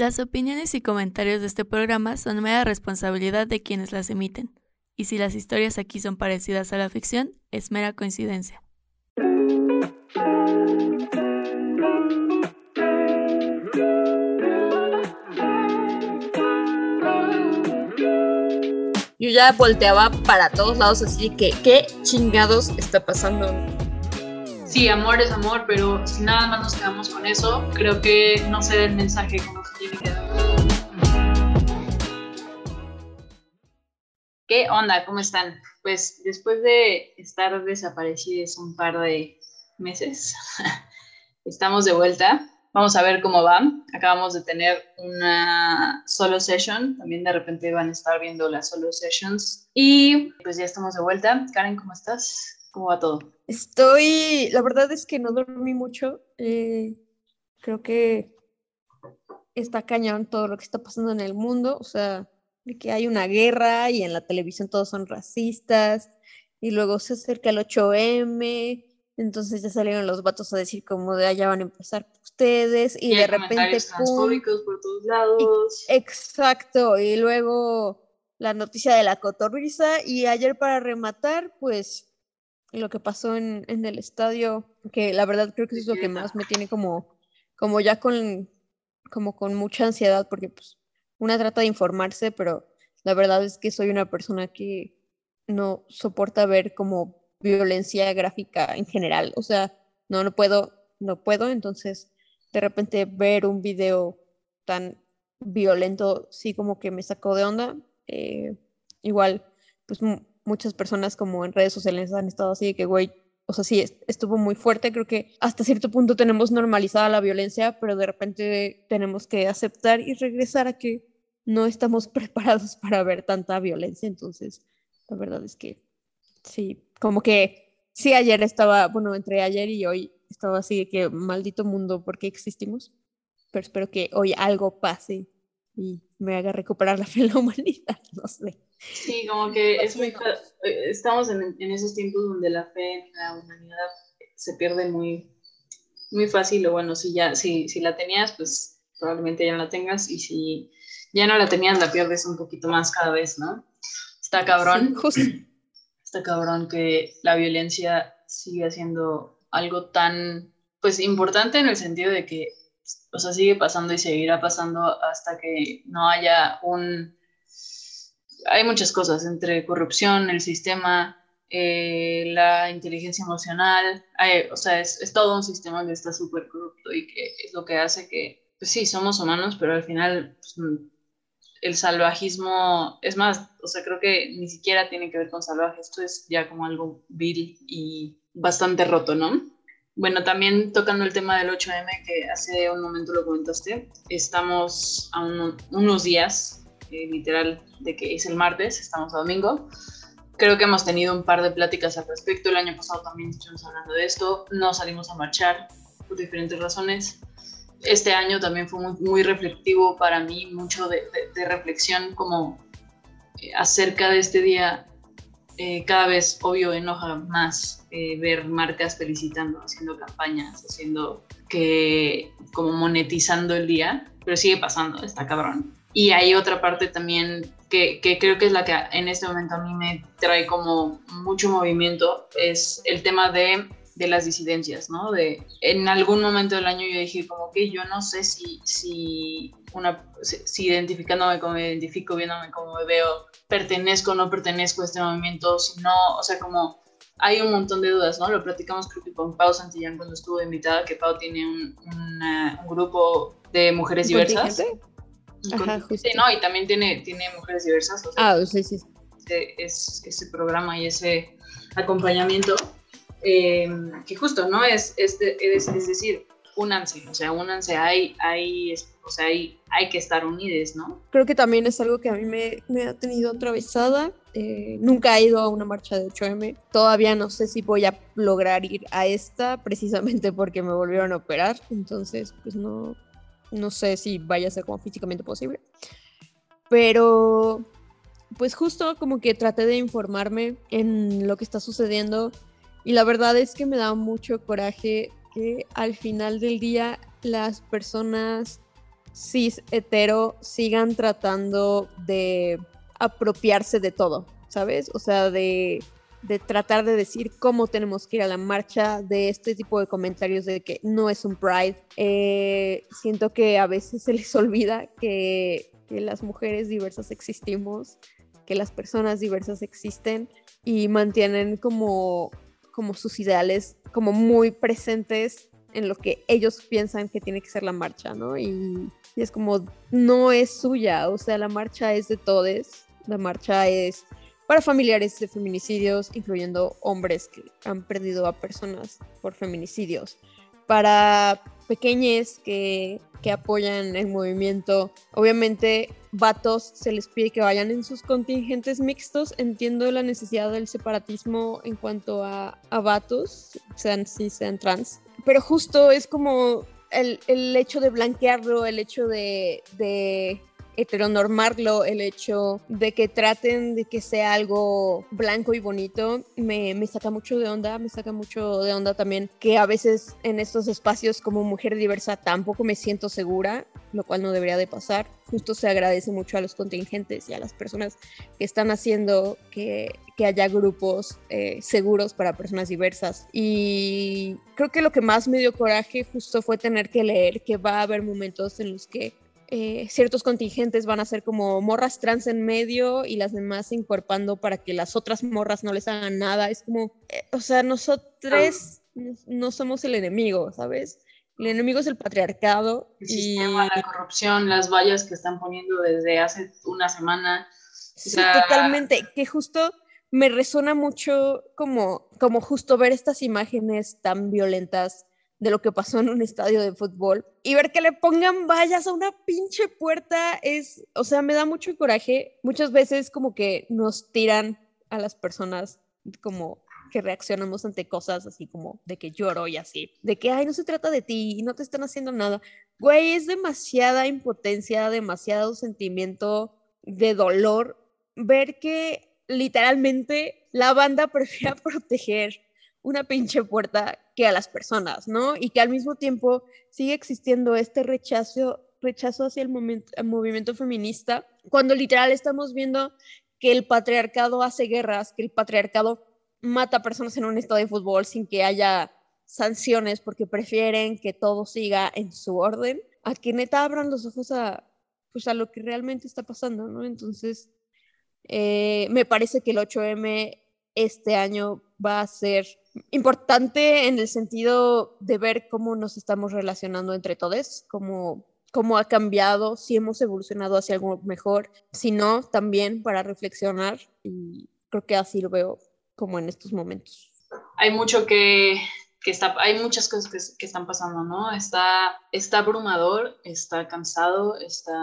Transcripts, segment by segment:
Las opiniones y comentarios de este programa son mera responsabilidad de quienes las emiten, y si las historias aquí son parecidas a la ficción, es mera coincidencia. Yo ya volteaba para todos lados así que, ¿qué chingados está pasando? Sí, amor es amor, pero si nada más nos quedamos con eso, creo que no se da el mensaje como se tiene que dar. ¿Qué onda? ¿Cómo están? Pues después de estar desaparecidos un par de meses, estamos de vuelta. Vamos a ver cómo va. Acabamos de tener una solo session. También de repente van a estar viendo las solo sessions. Y pues ya estamos de vuelta. Karen, ¿cómo estás? ¿Cómo va todo? Estoy, la verdad es que no dormí mucho. Eh, creo que está cañón todo lo que está pasando en el mundo. O sea, de que hay una guerra y en la televisión todos son racistas. Y luego se acerca el 8M entonces ya salieron los vatos a decir como de allá van a empezar ustedes y, de repente pum, por todos lados. exacto, y luego la noticia de la cotorriza y ayer para rematar, pues lo que pasó en, en el estadio, que la verdad creo que eso es lo que más me tiene como, como ya con, como con mucha ansiedad, porque pues una trata de informarse, pero la verdad es que soy una persona que no soporta ver como violencia gráfica en general. O sea, no, no puedo, no puedo. Entonces, de repente ver un video tan violento, sí como que me sacó de onda. Eh, igual, pues muchas personas como en redes sociales han estado así de que, güey, o sea, sí, estuvo muy fuerte. Creo que hasta cierto punto tenemos normalizada la violencia, pero de repente tenemos que aceptar y regresar a que no estamos preparados para ver tanta violencia. Entonces, la verdad es que sí, como que sí, ayer estaba, bueno, entre ayer y hoy estaba así de que maldito mundo, ¿por qué existimos? Pero espero que hoy algo pase y me haga recuperar la fe en la humanidad, no sé. Sí, como que es muy, eh, estamos en, en, esos tiempos donde la fe en la humanidad se pierde muy, muy fácil, o bueno, si ya, si, si la tenías, pues probablemente ya no la tengas, y si ya no la tenías, la pierdes un poquito más cada vez, ¿no? Está cabrón. justo está cabrón que la violencia sigue siendo algo tan, pues, importante en el sentido de que, o sea, sigue pasando y seguirá pasando hasta que no haya un... Hay muchas cosas, entre corrupción, el sistema, eh, la inteligencia emocional, o sea, es, es, todo un sistema que está súper corrupto y que es lo que hace que, pues sí, somos humanos, pero al final pues, el salvajismo, es más, o sea, creo que ni siquiera tiene que ver con salvaje, esto es ya como algo vil y bastante roto, ¿no? Bueno, también tocando el tema del 8M, que hace un momento lo comentaste, estamos a unos días, eh, literal, de que es el martes, estamos a domingo. Creo que hemos tenido un par de pláticas al respecto. El año pasado también estuvimos hablando de esto. No salimos a marchar por diferentes razones este año también fue muy, muy reflectivo para mí, mucho de, reflexión como eh, acerca de este día. Eh, cada vez, obvio, enoja más eh, ver marcas felicitando, haciendo campañas, haciendo que, como monetizando el día, pero sigue pasando, está cabrón. Y hay otra parte también que, que, creo que es la que en este momento a mí me trae como mucho movimiento, es el tema de de las disidencias, ¿no? De, en algún momento del año yo dije como que yo no sé si, si, una, si identificándome como me identifico, viéndome como me veo, pertenezco o no pertenezco a este movimiento, si no, o sea, como hay un montón de dudas, ¿no? Lo platicamos creo que con Pau Santillán cuando estuvo invitada, que Pau tiene un, un grupo de mujeres diversas. Ajá, sí, no, y también tiene, tiene mujeres diversas. ah, sí, sí. Es, ese programa y ese acompañamiento Em, que justo, ¿no? Es, es, es, decir, únanse, o sea, únanse, hay, hay, o sea, hay, hay que estar unidos, ¿no? Creo que también es algo que a mí me, me ha tenido atravesada. Eh, nunca he ido a una marcha de 8M. Todavía no sé si voy a lograr ir a esta, precisamente porque me volvieron a operar. Entonces, pues no, no sé si vaya a ser como físicamente posible. Pero, pues justo como que traté de informarme en lo que está sucediendo y la verdad es que me da mucho coraje que al final del día las personas cis hetero sigan tratando de apropiarse de todo, ¿sabes? O sea, de, de, tratar de decir cómo tenemos que ir a la marcha, de este tipo de comentarios de que no es un pride. Eh, siento que a veces se les olvida que, que las mujeres diversas existimos, que las personas diversas existen y mantienen como, como sus ideales como muy presentes en lo que ellos piensan que tiene que ser la marcha, ¿no? Y, es como, no es suya, o sea, la marcha es de todos, la marcha es para familiares de feminicidios, incluyendo hombres que han perdido a personas por feminicidios, para pequeñes que, que apoyan el movimiento, obviamente vatos se les pide que vayan en sus contingentes mixtos. Entiendo la necesidad del separatismo en cuanto a, a vatos, sean cis, sean trans. Pero justo es como el, el hecho de blanquearlo, el hecho de, de heteronormarlo, el hecho de que traten de que sea algo blanco y bonito, me, me, saca mucho de onda, me saca mucho de onda también que a veces en estos espacios como mujer diversa tampoco me siento segura, lo cual no debería de pasar. Justo se agradece mucho a los contingentes y a las personas que están haciendo que, que haya grupos eh, seguros para personas diversas. Y creo que lo que más me dio coraje justo fue tener que leer que va a haber momentos en los que eh, ciertos contingentes van a ser como morras trans en medio y las demás incorporando para que las otras morras no les hagan nada. Es como, eh, o sea, nosotros no somos el enemigo, ¿sabes? El enemigo es el patriarcado. El y... sistema, la corrupción, las vallas que están poniendo desde hace una semana. Sí, totalmente. Que justo me resuena mucho como, como justo ver estas imágenes tan violentas de lo que pasó en un estadio de fútbol y ver que le pongan vallas a una pinche puerta es, o sea, me da mucho coraje. Muchas veces como que nos tiran a las personas como que reaccionamos ante cosas así como de que lloro y así, de que, ay, no se trata de ti y no te están haciendo nada. Güey, es demasiada impotencia, demasiado sentimiento de dolor ver que literalmente la banda prefiere proteger una pinche puerta que a las personas, ¿no? Y que al mismo tiempo sigue existiendo este rechazo, rechazo hacia el, movimiento feminista, cuando literal estamos viendo que el patriarcado hace guerras, que el patriarcado mata personas en un estadio de fútbol sin que haya sanciones porque prefieren que todo siga en su orden, a que neta abran los ojos a, pues a lo que realmente está pasando, ¿no? Entonces, eh, me parece que el 8M este año va a ser importante en el sentido de ver cómo nos estamos relacionando entre todos, cómo, cómo ha cambiado, si hemos evolucionado hacia algo mejor, si no, también para reflexionar y creo que así lo veo como en estos momentos. Hay mucho que, que está, hay muchas cosas que, están pasando, ¿no? Está, está abrumador, está cansado, está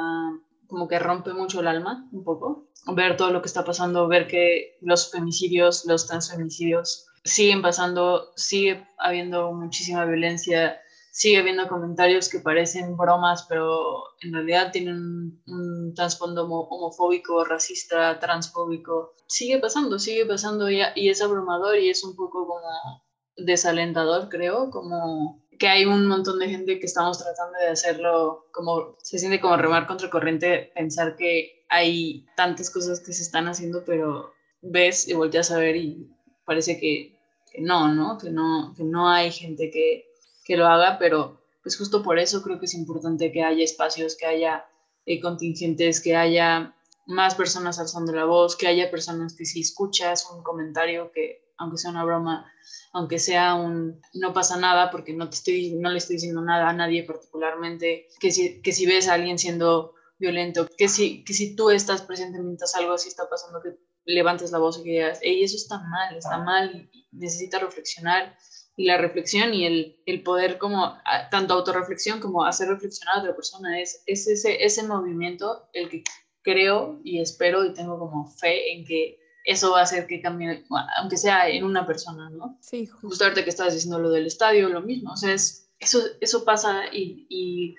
como que rompe mucho el alma un poco, ver todo lo que está pasando, ver que los femicidios, los transfemicidios siguen pasando, sigue habiendo muchísima violencia, sigue habiendo comentarios que parecen bromas, pero en realidad tienen un, trasfondo homofóbico, racista, transfóbico. Sigue pasando, sigue pasando y, es abrumador y es un poco como desalentador, creo, como que hay un montón de gente que estamos tratando de hacerlo, como se siente como remar contra corriente, pensar que hay tantas cosas que se están haciendo, pero ves y volteas a ver y parece que, no, ¿no? Que, ¿no? que no hay gente que, que, lo haga, pero pues justo por eso creo que es importante que haya espacios, que haya eh, contingentes, que haya más personas alzando la voz, que haya personas que si escuchas un comentario que, aunque sea una broma, aunque sea un no pasa nada porque no, te estoy, no le estoy diciendo nada a nadie particularmente, que si, que si ves a alguien siendo violento, que si, que si tú estás presente mientras algo así está pasando, que levantes la voz y que digas, hey, eso está mal, está mal, y necesita reflexionar. Y la reflexión y el, el poder como, tanto autorreflexión como hacer reflexionar a otra persona, es, es ese, ese movimiento el que creo y espero y tengo como fe en que eso va a hacer que cambie, aunque sea en una persona, ¿no? Sí, justo. justo ahorita que estabas diciendo lo del estadio, lo mismo, o sea, es, eso, eso pasa y, y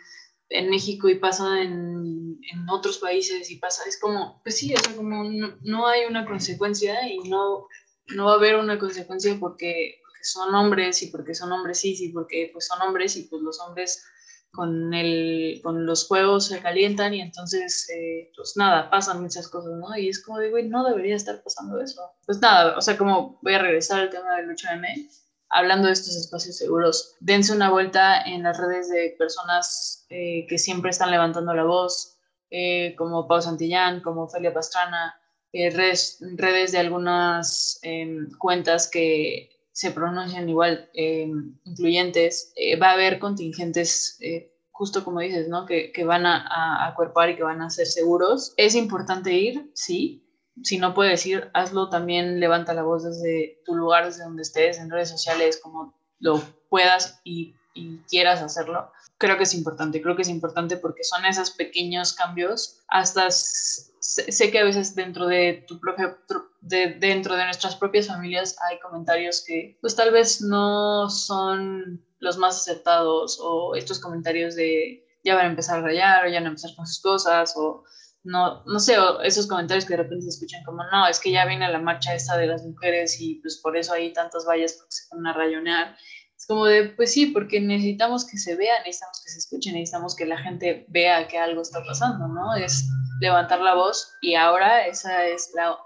en México y pasa en, en, otros países y pasa, es como, pues sí, o sea, como no, no, hay una consecuencia y no, no va a haber una consecuencia porque, porque son hombres y porque son hombres sí, sí, porque pues son hombres y pues los hombres con, el, con los juegos se calientan y entonces, eh, pues nada, pasan muchas cosas, ¿no? Y es como güey, no debería estar pasando eso. Pues nada, o sea, como voy a regresar al tema del 8M, hablando de estos espacios seguros, dense una vuelta en las redes de personas eh, que siempre están levantando la voz, eh, como Pau Santillán, como Ofelia Pastrana, redes, redes de algunas em, cuentas que se pronuncian igual eh, incluyentes, eh, va a haber contingentes, eh, justo como dices, ¿no? Que, que van a, a, acuerpar y que van a ser seguros. Es importante ir, sí. Si no puedes ir, hazlo también, levanta la voz desde tu lugar, desde donde estés, en redes sociales, como lo puedas y, y quieras hacerlo creo que es importante, creo que es importante porque son esos pequeños cambios, hasta sé, que a veces dentro de tu propio, de, dentro de nuestras propias familias hay comentarios que pues tal vez no son los más aceptados o estos comentarios de ya van a empezar a rayar o ya van a empezar con sus cosas o no, no sé, esos comentarios que de repente se escuchan como, no, es que ya viene la marcha esta de las mujeres y pues por eso hay tantas vallas porque se van a rayonear como de, pues sí, porque necesitamos que se vea, necesitamos que se escuche, necesitamos que la gente vea que algo está pasando, ¿no? Es levantar la voz y ahora esa es la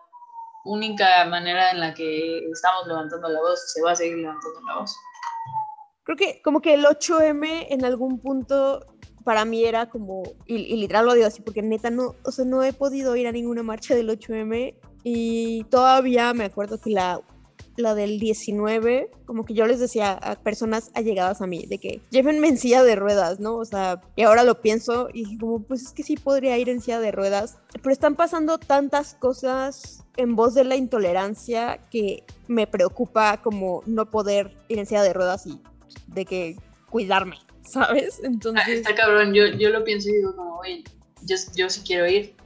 única manera en la que estamos levantando la voz, se va a seguir levantando la voz. Creo que como que el 8M en algún punto para mí era como, y, y, literal lo digo así, porque neta no, o sea, no he podido ir a ninguna marcha del 8M y todavía me acuerdo que la la del 19, como que yo les decía a personas allegadas a mí, de que llévenme en silla de ruedas, ¿no? O sea, y ahora lo pienso y como, pues es que sí podría ir en silla de ruedas, pero están pasando tantas cosas en voz de la intolerancia que me preocupa como no poder ir en silla de ruedas y de que cuidarme, ¿sabes? Entonces... está cabrón, yo, yo lo pienso y digo como, oye, yo, yo sí quiero ir,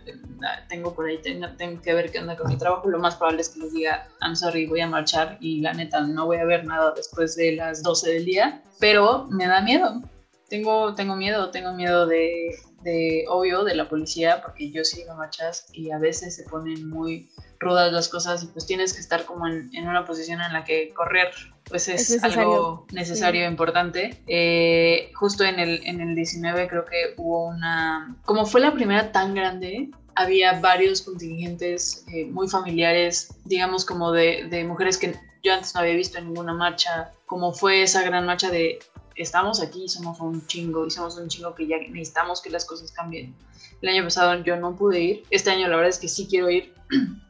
tengo por ahí, tengo, tengo, que ver qué onda con mi trabajo, lo más probable es que les diga, I'm sorry, voy a marchar y la neta no voy a ver nada después de las 12 del día, pero me da miedo, tengo, tengo miedo, tengo miedo de, de, obvio, de la policía, porque yo sigo marchas y a veces se ponen muy rudas las cosas y pues tienes que estar como en, en una posición en la que correr pues es, algo necesario e importante. Eh, justo en el, en el 19 creo que hubo una, como fue la primera tan grande, había varios contingentes eh, muy familiares, digamos como de, de, mujeres que yo antes no había visto en ninguna marcha, como fue esa gran marcha de estamos aquí, somos un chingo y somos un chingo que ya necesitamos que las cosas cambien. El año pasado yo no pude ir, este año la verdad es que sí quiero ir,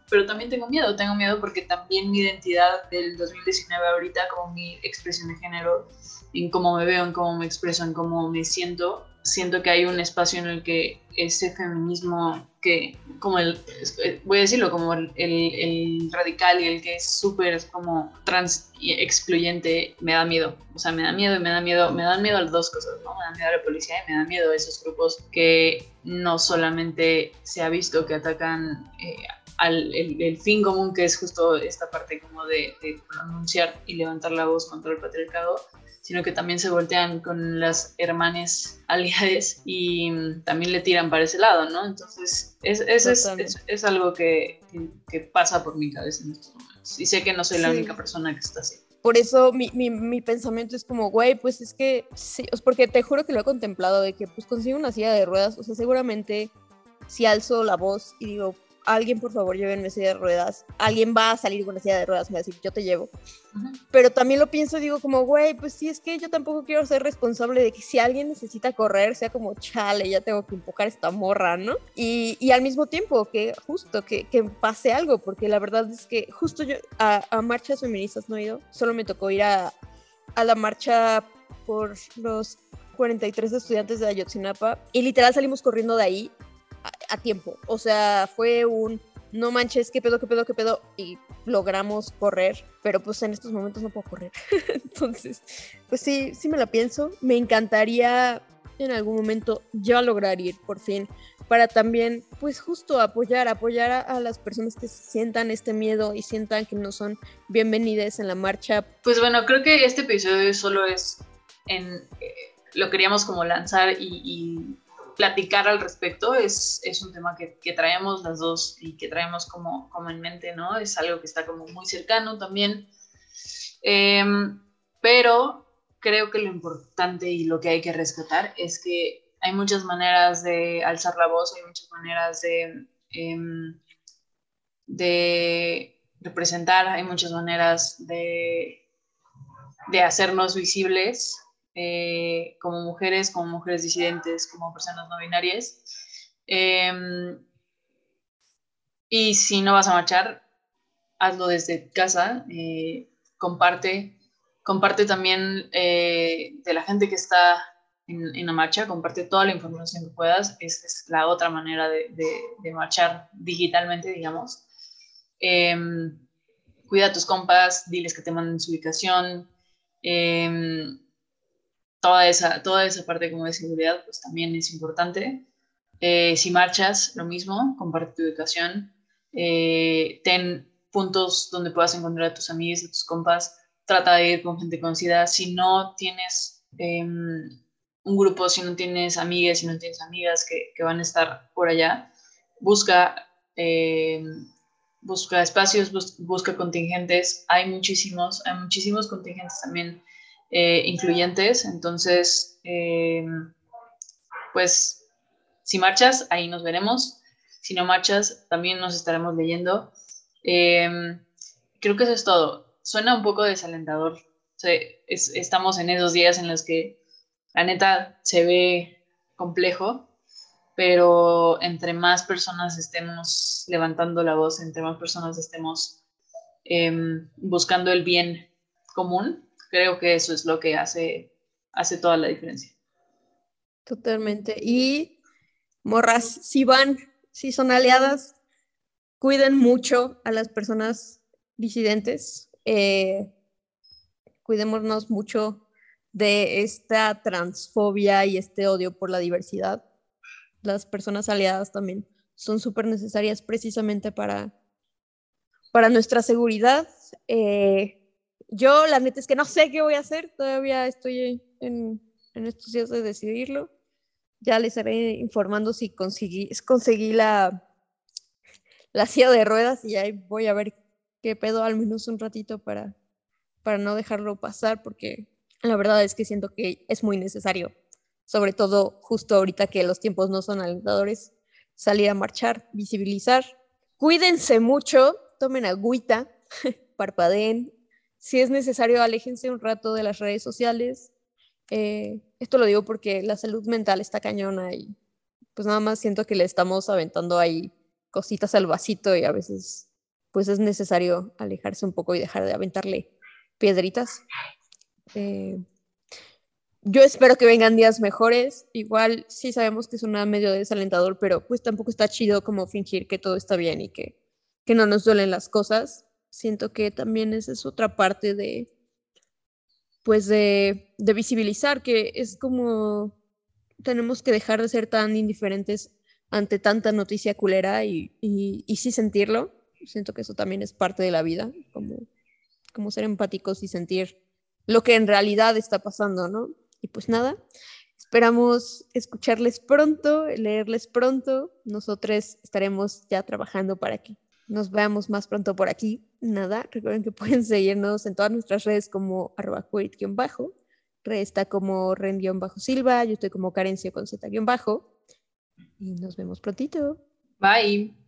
pero también tengo miedo, tengo miedo porque también mi identidad del 2019 ahorita, como mi expresión de género, en cómo me veo, en cómo me expreso, en cómo me siento, siento que hay un espacio en el que ese feminismo que, como el, voy a decirlo, como el, el, radical y el que es súper como trans y excluyente, me da miedo. O sea, me da miedo y me da miedo, me dan miedo las dos cosas, ¿no? Me da miedo a la policía y me da miedo a esos grupos que no solamente se ha visto que atacan eh, al el, fin común que es justo esta parte como de, de pronunciar y levantar la voz contra el patriarcado, sino que también se voltean con las hermanas aliadas y también le tiran para ese lado, ¿no? Entonces, es, es, es, algo que, que, pasa por mi cabeza en estos momentos. Y sé que no soy la única persona que está así. Por eso mi, mi, mi pensamiento es como, güey, pues es que, sí, porque te juro que lo he contemplado, de que pues consigo una silla de ruedas, o sea, seguramente si alzo la voz y digo, alguien por favor llévenme silla de ruedas, alguien va a salir con una silla de ruedas, me va a decir, yo te llevo. Pero también lo pienso, digo como, güey, pues sí, es que yo tampoco quiero ser responsable de que si alguien necesita correr, sea como, chale, ya tengo que empujar esta morra, ¿no? Y, y al mismo tiempo que justo que, que, pase algo, porque la verdad es que justo yo a, a marchas feministas no he ido, solo me tocó ir a, a la marcha por los 43 estudiantes de Ayotzinapa y literal salimos corriendo de ahí a, tiempo. O sea, fue un no manches, qué pedo, qué pedo, qué pedo, y logramos correr, pero pues en estos momentos no puedo correr. Entonces, pues sí, sí me la pienso. Me encantaría en algún momento ya lograr ir por fin para también, pues justo apoyar, apoyar a, las personas que sientan este miedo y sientan que no son bienvenidas en la marcha. Pues bueno, creo que este episodio solo es en... Eh, lo queríamos como lanzar y platicar al respecto. Es, es un tema que, traemos las dos y que traemos como, como en mente, ¿no? Es algo que está como muy cercano también. Em, pero creo que lo importante y lo que hay que rescatar es que hay muchas maneras de alzar la voz, hay muchas maneras de, em, de representar, hay muchas maneras de, de hacernos visibles eh, como mujeres, como mujeres disidentes, como personas no binarias. Em, y si no vas a marchar, hazlo desde casa, eh, comparte, comparte también eh, de la gente que está en, la marcha, comparte toda la información que puedas. Esta es la otra manera de, de, marchar digitalmente, digamos. Em, cuida a tus compas, diles que te manden su ubicación. Em, toda, esa, toda esa parte como de seguridad pues también es importante. Eh, si marchas, lo mismo, comparte tu ubicación. Eh, ten puntos donde puedas encontrar a tus amigos, a tus compas. Trata de ir con gente conocida. Si no tienes em, un grupo, si no tienes amigas, si no tienes amigas que, que van a estar por allá, busca, eh, busca espacios, busca contingentes. Hay muchísimos, hay muchísimos contingentes también eh, incluyentes. Entonces, eh, pues, si marchas, ahí nos veremos. Si no marchas, también nos estaremos leyendo. creo que eso es todo. Suena un poco desalentador. estamos en esos días en los que la neta se ve complejo, pero entre más personas estemos levantando la voz, entre más personas estemos em, buscando el bien común, creo que eso es lo que hace, hace toda la diferencia. Totalmente. Y morras, si van, si son aliadas, cuiden mucho a las personas disidentes. Eh, cuidémonos mucho de esta transfobia y este odio por la diversidad. Las personas aliadas también son súper necesarias precisamente para, para nuestra seguridad. Eh, yo la neta es que no sé qué voy a hacer, todavía estoy en, en estos días de decidirlo. Ya les estaré informando si conseguí, conseguí la, la silla de ruedas y ahí voy a ver qué pedo al menos un ratito para, para no dejarlo pasar porque la verdad es que siento que es muy necesario, sobre todo justo ahorita que los tiempos no son alentadores, salir a marchar, visibilizar. Cuídense mucho, tomen agüita, parpadeen. Si es necesario, aléjense un rato de las redes sociales. Eh, esto lo digo porque la salud mental está cañona y pues nada más siento que le estamos aventando ahí cositas al vasito y a veces pues es necesario alejarse un poco y dejar de aventarle piedritas. Eh, yo espero que vengan días mejores. Igual sí sabemos que es una medio desalentador, pero pues tampoco está chido como fingir que todo está bien y que, que no nos duelen las cosas. Siento que también esa es otra parte de, pues de, de visibilizar, que es como tenemos que dejar de ser tan indiferentes ante tanta noticia culera y, y, y sí sentirlo. Siento que eso también es parte de la vida, como, como ser empáticos y sentir lo que en realidad está pasando, ¿no? Y pues nada, esperamos escucharles pronto, leerles pronto. Nosotros estaremos ya trabajando para que nos veamos más pronto por aquí. Nada, recuerden que pueden seguirnos en todas nuestras redes como arroba bajo está como ren-silva, yo estoy como carencia con z-bajo. Y nos vemos prontito. Bye.